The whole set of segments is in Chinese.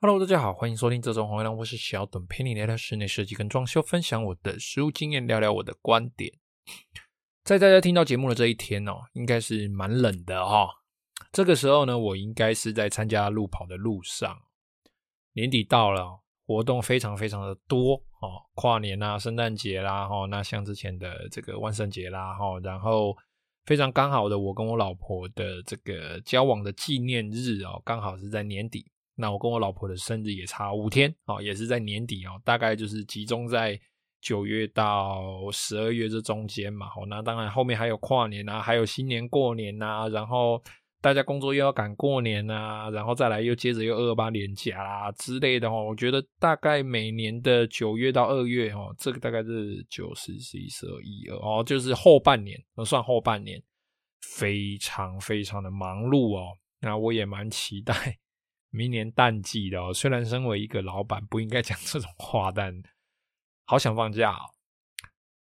Hello，大家好，欢迎收听这种红月亮，我是小董，陪你聊聊室内设计跟装修，分享我的实务经验，聊聊我的观点。在大家听到节目的这一天哦，应该是蛮冷的哈、哦。这个时候呢，我应该是在参加路跑的路上。年底到了，活动非常非常的多哦，跨年啊，圣诞节啦，哈，那像之前的这个万圣节啦，哈，然后非常刚好的，我跟我老婆的这个交往的纪念日哦，刚好是在年底。那我跟我老婆的生日也差五天哦，也是在年底哦，大概就是集中在九月到十二月这中间嘛。哦，那当然后面还有跨年啊，还有新年过年啊，然后大家工作又要赶过年啊，然后再来又接着又二二八年假啦之类的哦。我觉得大概每年的九月到二月哦，这个大概是九十十一十二一二哦，就是后半年，算后半年，非常非常的忙碌哦。那我也蛮期待。明年淡季的哦，虽然身为一个老板不应该讲这种话，但好想放假哦。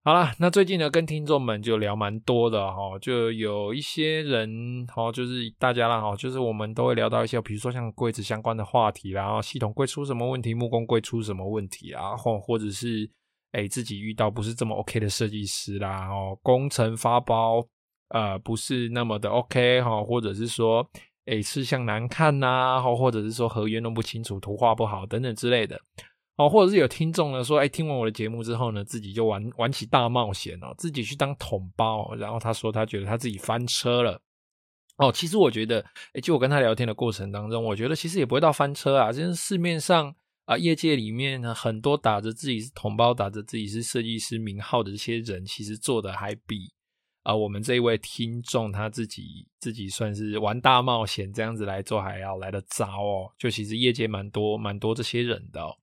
好啦，那最近呢，跟听众们就聊蛮多的哈，就有一些人哈，就是大家啦哈，就是我们都会聊到一些，比如说像柜子相关的话题啦，然后系统柜出什么问题，木工柜出什么问题啊，或或者是诶自己遇到不是这么 OK 的设计师啦，哦，工程发包呃不是那么的 OK 哈，或者是说。诶，吃相难看呐、或或者是说合约弄不清楚、图画不好等等之类的，哦，或者是有听众呢说，诶，听完我的节目之后呢，自己就玩玩起大冒险哦，自己去当桶包，然后他说他觉得他自己翻车了，哦，其实我觉得，诶，就我跟他聊天的过程当中，我觉得其实也不会到翻车啊，就是市面上啊，业界里面呢，很多打着自己是统包、打着自己是设计师名号的这些人，其实做的还比。啊，我们这一位听众他自己自己算是玩大冒险这样子来做，还要来得早哦。就其实业界蛮多蛮多这些人的哦。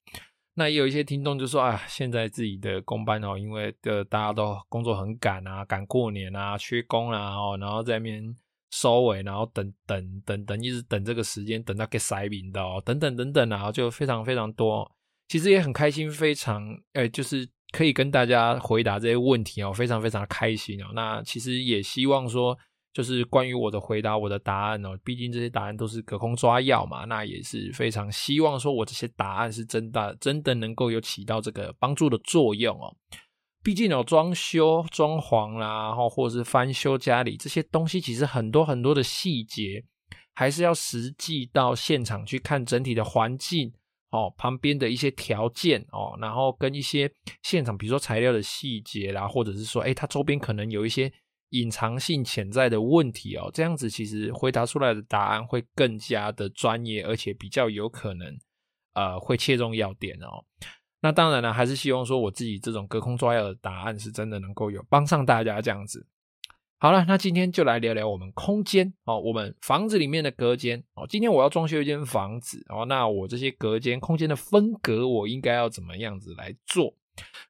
那也有一些听众就说啊，现在自己的工班哦，因为的大家都工作很赶啊，赶过年啊，缺工啊哦，然后在那边收尾，然后等等等等，一直等这个时间，等到给塞名的哦，等等等等啊，就非常非常多。其实也很开心，非常呃，就是。可以跟大家回答这些问题哦，非常非常的开心哦。那其实也希望说，就是关于我的回答，我的答案哦，毕竟这些答案都是隔空抓药嘛。那也是非常希望说我这些答案是真的，真的能够有起到这个帮助的作用哦。毕竟有装修、装潢啦，然后或者是翻修家里这些东西，其实很多很多的细节，还是要实际到现场去看整体的环境。哦，旁边的一些条件哦，然后跟一些现场，比如说材料的细节啦，或者是说，诶，它周边可能有一些隐藏性潜在的问题哦，这样子其实回答出来的答案会更加的专业，而且比较有可能，呃，会切中要点哦。那当然了，还是希望说我自己这种隔空抓药的答案是真的能够有帮上大家这样子。好了，那今天就来聊聊我们空间哦，我们房子里面的隔间哦。今天我要装修一间房子哦，那我这些隔间空间的分隔，我应该要怎么样子来做？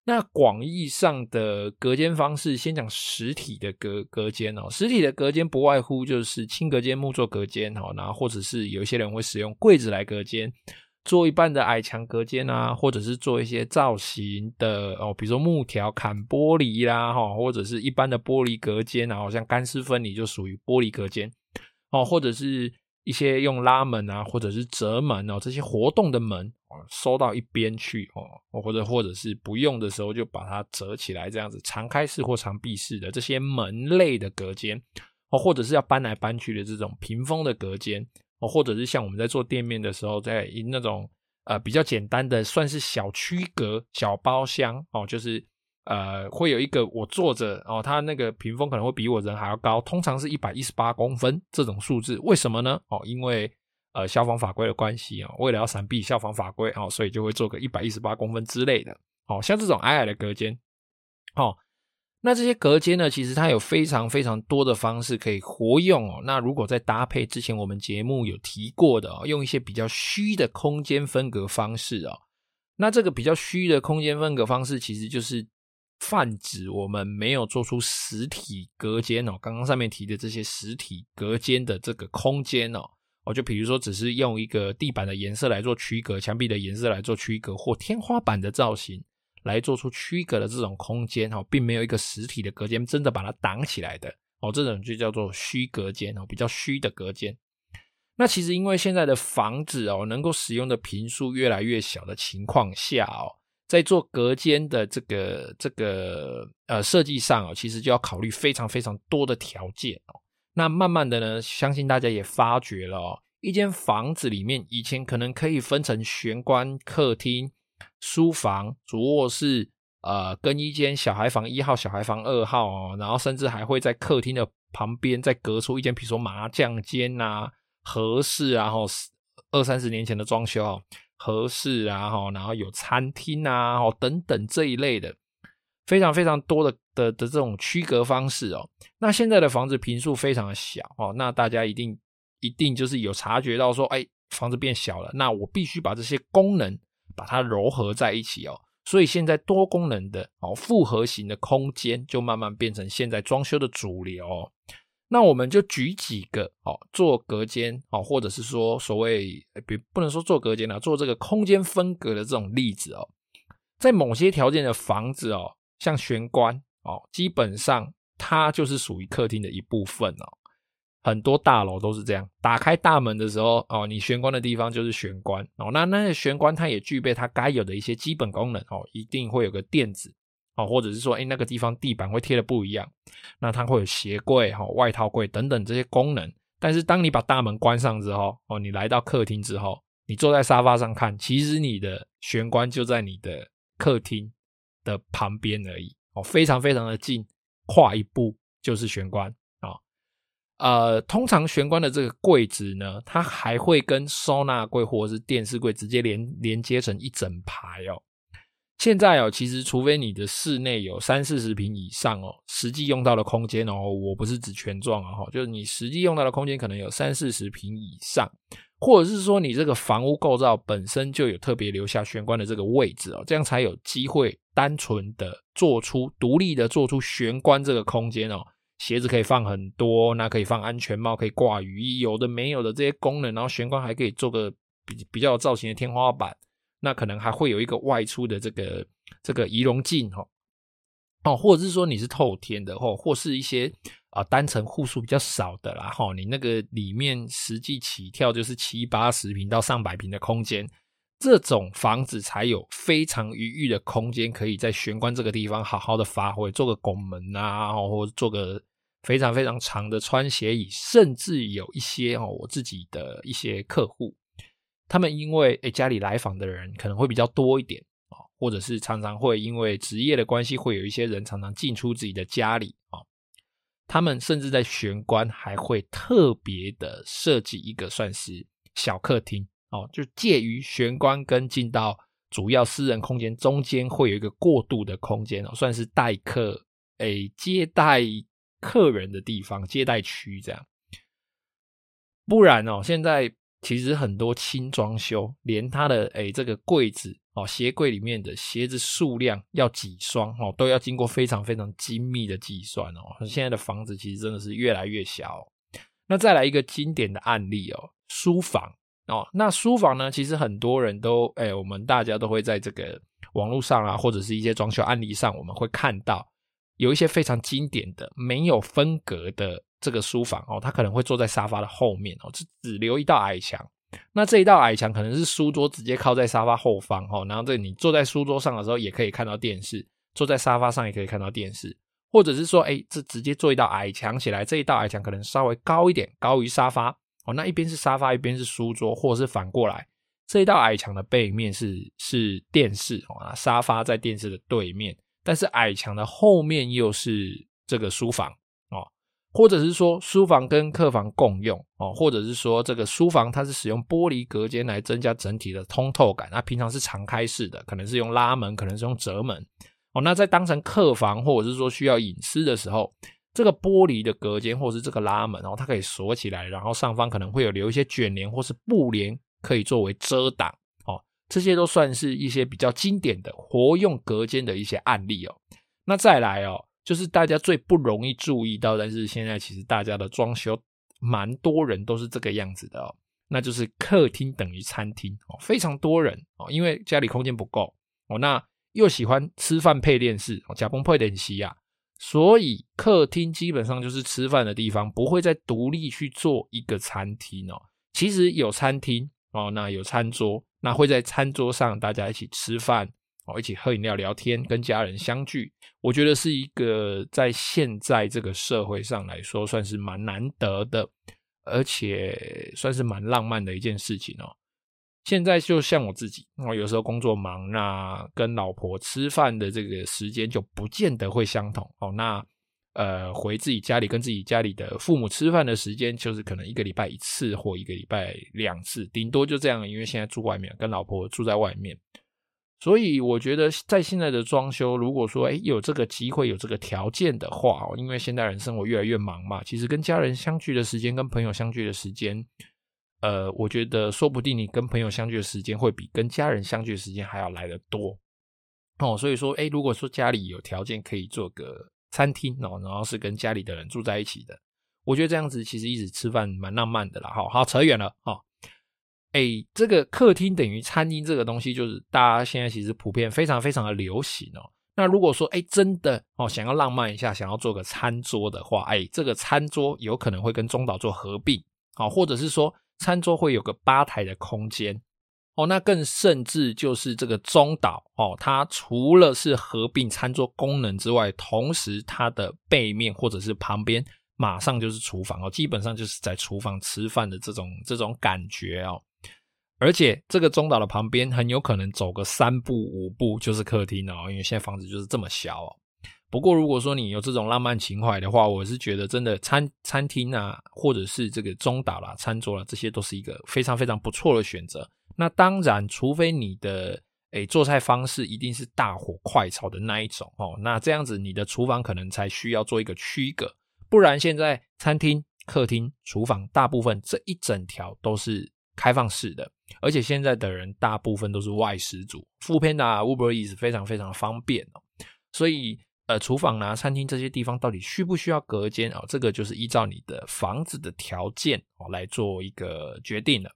那广义上的隔间方式，先讲实体的隔隔间哦。实体的隔间不外乎就是轻隔间、木作隔间哦，然后或者是有一些人会使用柜子来隔间。做一半的矮墙隔间啊，或者是做一些造型的哦，比如说木条砍玻璃啦，哈，或者是一般的玻璃隔间啊，好像干湿分离就属于玻璃隔间哦，或者是一些用拉门啊，或者是折门哦，这些活动的门哦，收到一边去哦，或者或者是不用的时候就把它折起来，这样子常开式或常闭式的这些门类的隔间哦，或者是要搬来搬去的这种屏风的隔间。或者是像我们在做店面的时候，在那种呃比较简单的，算是小区隔、小包厢哦，就是呃会有一个我坐着哦，它那个屏风可能会比我人还要高，通常是一百一十八公分这种数字，为什么呢？哦，因为呃消防法规的关系啊，为了要闪避消防法规哦，所以就会做个一百一十八公分之类的，哦，像这种矮矮的隔间，哦。那这些隔间呢，其实它有非常非常多的方式可以活用哦。那如果再搭配之前我们节目有提过的哦，用一些比较虚的空间分隔方式哦，那这个比较虚的空间分隔方式，其实就是泛指我们没有做出实体隔间哦。刚刚上面提的这些实体隔间的这个空间哦，哦，就比如说只是用一个地板的颜色来做区隔，墙壁的颜色来做区隔，或天花板的造型。来做出区隔的这种空间哈，并没有一个实体的隔间真的把它挡起来的哦，这种就叫做虚隔间哦，比较虚的隔间。那其实因为现在的房子哦，能够使用的坪数越来越小的情况下哦，在做隔间的这个这个呃设计上哦，其实就要考虑非常非常多的条件哦。那慢慢的呢，相信大家也发觉了哦，一间房子里面以前可能可以分成玄关、客厅、书房、主卧室，呃，更衣间、小孩房一号、小孩房二号哦，然后甚至还会在客厅的旁边再隔出一间，比如说麻将间呐。和室啊，然后二三十年前的装修哦，和室啊，然后有餐厅啊，哦等等这一类的，非常非常多的的的这种区隔方式哦。那现在的房子坪数非常的小哦，那大家一定一定就是有察觉到说，哎，房子变小了，那我必须把这些功能把它糅合在一起哦。所以现在多功能的哦复合型的空间就慢慢变成现在装修的主流哦。那我们就举几个哦，做隔间哦，或者是说所谓别不能说做隔间了，做这个空间分隔的这种例子哦，在某些条件的房子哦，像玄关哦，基本上它就是属于客厅的一部分哦。很多大楼都是这样，打开大门的时候哦，你玄关的地方就是玄关哦。那那个玄关它也具备它该有的一些基本功能哦，一定会有个垫子。哦，或者是说，哎，那个地方地板会贴的不一样，那它会有鞋柜、哈外套柜等等这些功能。但是当你把大门关上之后，哦，你来到客厅之后，你坐在沙发上看，其实你的玄关就在你的客厅的旁边而已，哦，非常非常的近，跨一步就是玄关。呃，通常玄关的这个柜子呢，它还会跟收纳柜或者是电视柜直接连连接成一整排哦。现在哦，其实除非你的室内有三四十平以上哦，实际用到的空间哦，我不是指全幢啊哈，就是你实际用到的空间可能有三四十平以上，或者是说你这个房屋构造本身就有特别留下玄关的这个位置哦，这样才有机会单纯的做出独立的做出玄关这个空间哦，鞋子可以放很多，那可以放安全帽，可以挂雨衣，有的没有的这些功能，然后玄关还可以做个比比较有造型的天花板。那可能还会有一个外出的这个这个仪容镜哈，哦，或者是说你是透天的哈或是一些啊单层户数比较少的啦哈，你那个里面实际起跳就是七八十平到上百平的空间，这种房子才有非常余裕的空间，可以在玄关这个地方好好的发挥，做个拱门啊，或者做个非常非常长的穿鞋椅，甚至有一些哦，我自己的一些客户。他们因为诶家里来访的人可能会比较多一点啊，或者是常常会因为职业的关系，会有一些人常常进出自己的家里啊。他们甚至在玄关还会特别的设计一个算是小客厅哦，就介于玄关跟进到主要私人空间中间，会有一个过渡的空间哦，算是待客诶接待客人的地方，接待区这样。不然哦，现在。其实很多轻装修，连它的诶这个柜子哦，鞋柜里面的鞋子数量要几双哦，都要经过非常非常精密的计算哦。现在的房子其实真的是越来越小哦。那再来一个经典的案例哦，书房哦。那书房呢，其实很多人都诶，我们大家都会在这个网络上啊，或者是一些装修案例上，我们会看到有一些非常经典的没有分隔的。这个书房哦，他可能会坐在沙发的后面哦，只只留一道矮墙。那这一道矮墙可能是书桌直接靠在沙发后方哦，然后这你坐在书桌上的时候也可以看到电视，坐在沙发上也可以看到电视，或者是说，哎，这直接做一道矮墙起来，这一道矮墙可能稍微高一点，高于沙发哦，那一边是沙发，一边是书桌，或者是反过来，这一道矮墙的背面是是电视啊，沙发在电视的对面，但是矮墙的后面又是这个书房哦。或者是说书房跟客房共用哦，或者是说这个书房它是使用玻璃隔间来增加整体的通透感，那平常是常开式的，可能是用拉门，可能是用折门哦。那在当成客房或者是说需要隐私的时候，这个玻璃的隔间或是这个拉门然后，它可以锁起来，然后上方可能会有留一些卷帘或是布帘可以作为遮挡哦。这些都算是一些比较经典的活用隔间的一些案例哦。那再来哦。就是大家最不容易注意到，但是现在其实大家的装修，蛮多人都是这个样子的哦。那就是客厅等于餐厅哦，非常多人哦，因为家里空间不够哦，那又喜欢吃饭配电视哦，加崩配点西啊，所以客厅基本上就是吃饭的地方，不会再独立去做一个餐厅哦。其实有餐厅哦，那有餐桌，那会在餐桌上大家一起吃饭哦，一起喝饮料聊天，跟家人相聚，我觉得是一个在现在这个社会上来说算是蛮难得的，而且算是蛮浪漫的一件事情哦。现在就像我自己，我有时候工作忙，那跟老婆吃饭的这个时间就不见得会相同哦。那呃，回自己家里跟自己家里的父母吃饭的时间，就是可能一个礼拜一次或一个礼拜两次，顶多就这样。因为现在住外面，跟老婆住在外面，所以我觉得在现在的装修，如果说诶有这个机会、有这个条件的话，因为现代人生活越来越忙嘛，其实跟家人相聚的时间、跟朋友相聚的时间，呃，我觉得说不定你跟朋友相聚的时间会比跟家人相聚的时间还要来得多哦。所以说，诶如果说家里有条件可以做个。餐厅哦，然后是跟家里的人住在一起的，我觉得这样子其实一直吃饭蛮浪漫的啦。好好扯远了哈，哎，这个客厅等于餐厅这个东西，就是大家现在其实普遍非常非常的流行哦。那如果说哎真的哦想要浪漫一下，想要做个餐桌的话，哎，这个餐桌有可能会跟中岛做合并，好，或者是说餐桌会有个吧台的空间。哦，那更甚至就是这个中岛哦，它除了是合并餐桌功能之外，同时它的背面或者是旁边马上就是厨房哦，基本上就是在厨房吃饭的这种这种感觉哦。而且这个中岛的旁边很有可能走个三步五步就是客厅哦，因为现在房子就是这么小哦。不过如果说你有这种浪漫情怀的话，我是觉得真的餐餐厅啊，或者是这个中岛啦、餐桌啦，这些都是一个非常非常不错的选择。那当然，除非你的诶做菜方式一定是大火快炒的那一种哦，那这样子你的厨房可能才需要做一个区隔，不然现在餐厅、客厅、厨房大部分这一整条都是开放式的，而且现在的人大部分都是外食族，foodpanda、Uber Eats 非常非常方便哦，所以呃厨房啊、餐厅这些地方到底需不需要隔间哦，这个就是依照你的房子的条件哦来做一个决定了。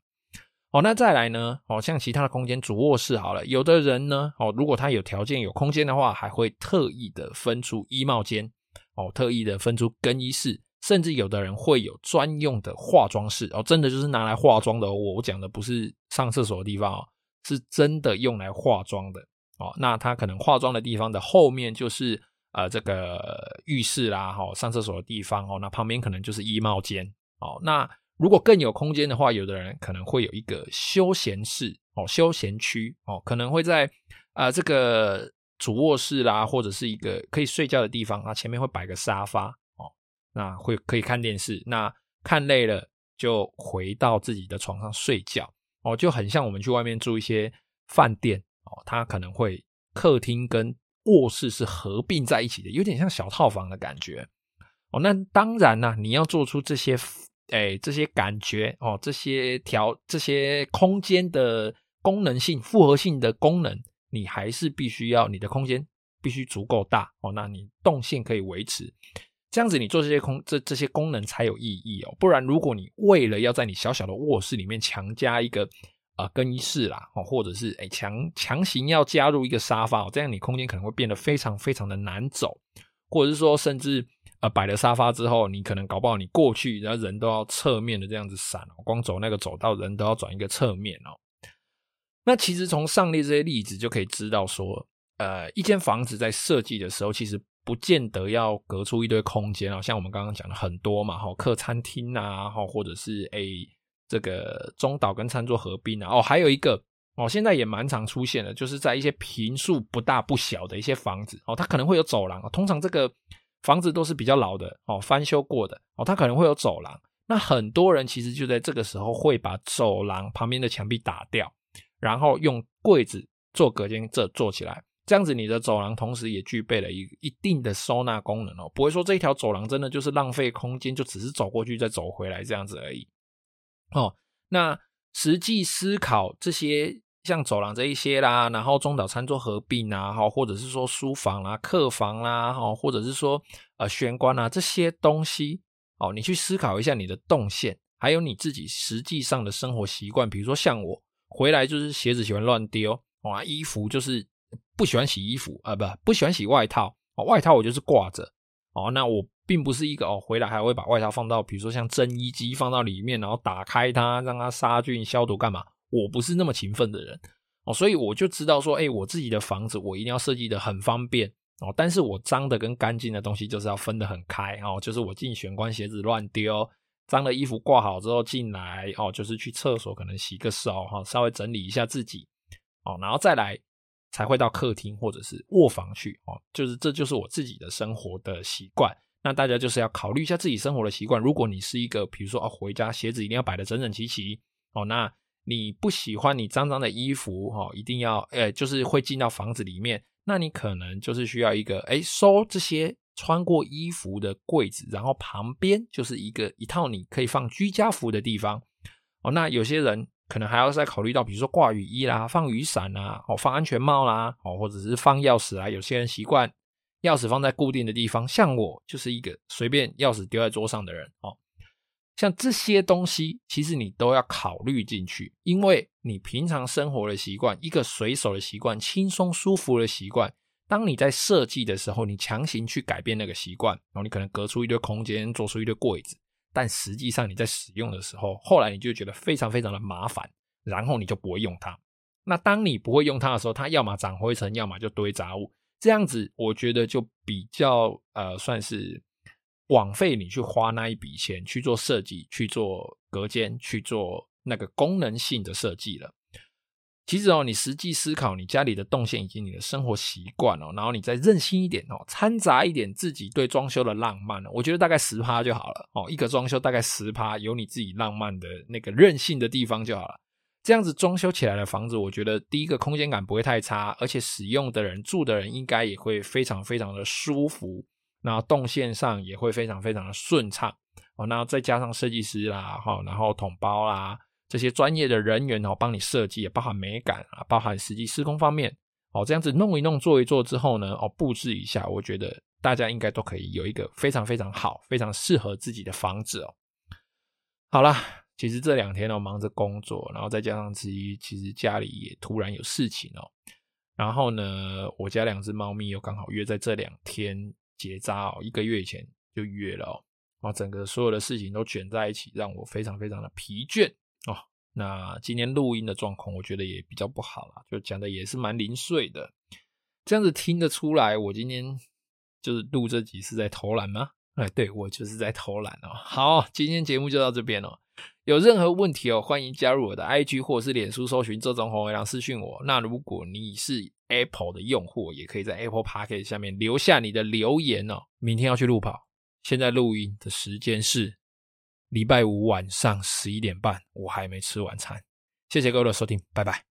哦，那再来呢？哦，像其他的空间，主卧室好了，有的人呢，哦，如果他有条件、有空间的话，还会特意的分出衣帽间，哦，特意的分出更衣室，甚至有的人会有专用的化妆室，哦，真的就是拿来化妆的。我我讲的不是上厕所的地方哦，是真的用来化妆的。哦，那他可能化妆的地方的后面就是呃这个浴室啦，哈，上厕所的地方哦，那旁边可能就是衣帽间，哦，那。如果更有空间的话，有的人可能会有一个休闲室哦，休闲区哦，可能会在啊、呃、这个主卧室啦，或者是一个可以睡觉的地方啊，前面会摆个沙发哦，那会可以看电视，那看累了就回到自己的床上睡觉哦，就很像我们去外面住一些饭店哦，它可能会客厅跟卧室是合并在一起的，有点像小套房的感觉哦。那当然啦、你要做出这些。哎，这些感觉哦，这些调这些空间的功能性、复合性的功能，你还是必须要你的空间必须足够大哦，那你动线可以维持，这样子你做这些空这这些功能才有意义哦。不然，如果你为了要在你小小的卧室里面强加一个、呃、更衣室啦哦，或者是哎强强行要加入一个沙发哦，这样你空间可能会变得非常非常的难走，或者是说甚至。呃，摆了沙发之后，你可能搞不好你过去，然后人都要侧面的这样子闪哦，光走那个走道，人都要转一个侧面哦。那其实从上列这些例子就可以知道说，呃，一间房子在设计的时候，其实不见得要隔出一堆空间哦，像我们刚刚讲的很多嘛，哈，客餐厅啊，哈，或者是诶、这个中岛跟餐桌合并啊，哦，还有一个哦，现在也蛮常出现的，就是在一些坪数不大不小的一些房子哦，它可能会有走廊，通常这个。房子都是比较老的哦，翻修过的哦，它可能会有走廊。那很多人其实就在这个时候会把走廊旁边的墙壁打掉，然后用柜子做隔间，这做起来，这样子你的走廊同时也具备了一一定的收纳功能哦，不会说这一条走廊真的就是浪费空间，就只是走过去再走回来这样子而已哦。那实际思考这些。像走廊这一些啦，然后中岛餐桌合并啊，哈，或者是说书房啦、客房啦，哈，或者是说呃玄关啊这些东西，哦，你去思考一下你的动线，还有你自己实际上的生活习惯。比如说像我回来就是鞋子喜欢乱丢，啊，衣服就是不喜欢洗衣服啊，不不喜欢洗外套，外套我就是挂着，哦，那我并不是一个哦，回来还会把外套放到，比如说像蒸衣机放到里面，然后打开它，让它杀菌消毒干嘛？我不是那么勤奋的人哦，所以我就知道说，哎，我自己的房子我一定要设计的很方便哦，但是我脏的跟干净的东西就是要分得很开哦，就是我进玄关鞋子乱丢，脏的衣服挂好之后进来哦，就是去厕所可能洗个手哈，稍微整理一下自己哦，然后再来。才会到客厅或者是卧房去哦，就是这就是我自己的生活的习惯。那大家就是要考虑一下自己生活的习惯。如果你是一个，比如说哦，回家鞋子一定要摆得整整齐齐哦，那你不喜欢你脏脏的衣服哦，一定要诶，就是会进到房子里面，那你可能就是需要一个诶，收这些穿过衣服的柜子，然后旁边就是一个一套你可以放居家服的地方哦。那有些人。可能还要再考虑到，比如说挂雨衣啦、放雨伞啦、哦放安全帽啦、哦或者是放钥匙啊。有些人习惯钥匙放在固定的地方，像我就是一个随便钥匙丢在桌上的人哦。像这些东西，其实你都要考虑进去，因为你平常生活的习惯，一个随手的习惯、轻松舒服的习惯，当你在设计的时候，你强行去改变那个习惯，然后你可能隔出一堆空间，做出一堆柜子。但实际上你在使用的时候，后来你就觉得非常非常的麻烦，然后你就不会用它。那当你不会用它的时候，它要么长灰尘，要么就堆杂物。这样子，我觉得就比较呃，算是枉费你去花那一笔钱去做设计、去做隔间、去做那个功能性的设计了。其实哦，你实际思考你家里的动线以及你的生活习惯哦，然后你再任性一点哦，掺杂一点自己对装修的浪漫，我觉得大概十趴就好了哦。一个装修大概十趴，有你自己浪漫的那个任性的地方就好了。这样子装修起来的房子，我觉得第一个空间感不会太差，而且使用的人住的人应该也会非常非常的舒服，然后动线上也会非常非常的顺畅哦。那再加上设计师啦，哈，然后统包啦。这些专业的人员哦，帮你设计，也包含美感啊，包含实际施工方面哦，这样子弄一弄，做一做之后呢，哦，布置一下，我觉得大家应该都可以有一个非常非常好、非常适合自己的房子哦。好啦，其实这两天哦，忙着工作，然后再加上自己其实家里也突然有事情哦，然后呢，我家两只猫咪又刚好约在这两天结扎哦，一个月以前就约了哦，整个所有的事情都卷在一起，让我非常非常的疲倦。哦，那今天录音的状况，我觉得也比较不好啦，就讲的也是蛮零碎的，这样子听得出来，我今天就是录这集是在偷懒吗？哎，对，我就是在偷懒哦。好，今天节目就到这边哦。有任何问题哦，欢迎加入我的 IG 或是脸书搜寻这种红尾狼私讯我。那如果你是 Apple 的用户，也可以在 Apple Podcast 下面留下你的留言哦。明天要去路跑，现在录音的时间是。礼拜五晚上十一点半，我还没吃晚餐。谢谢各位的收听，拜拜。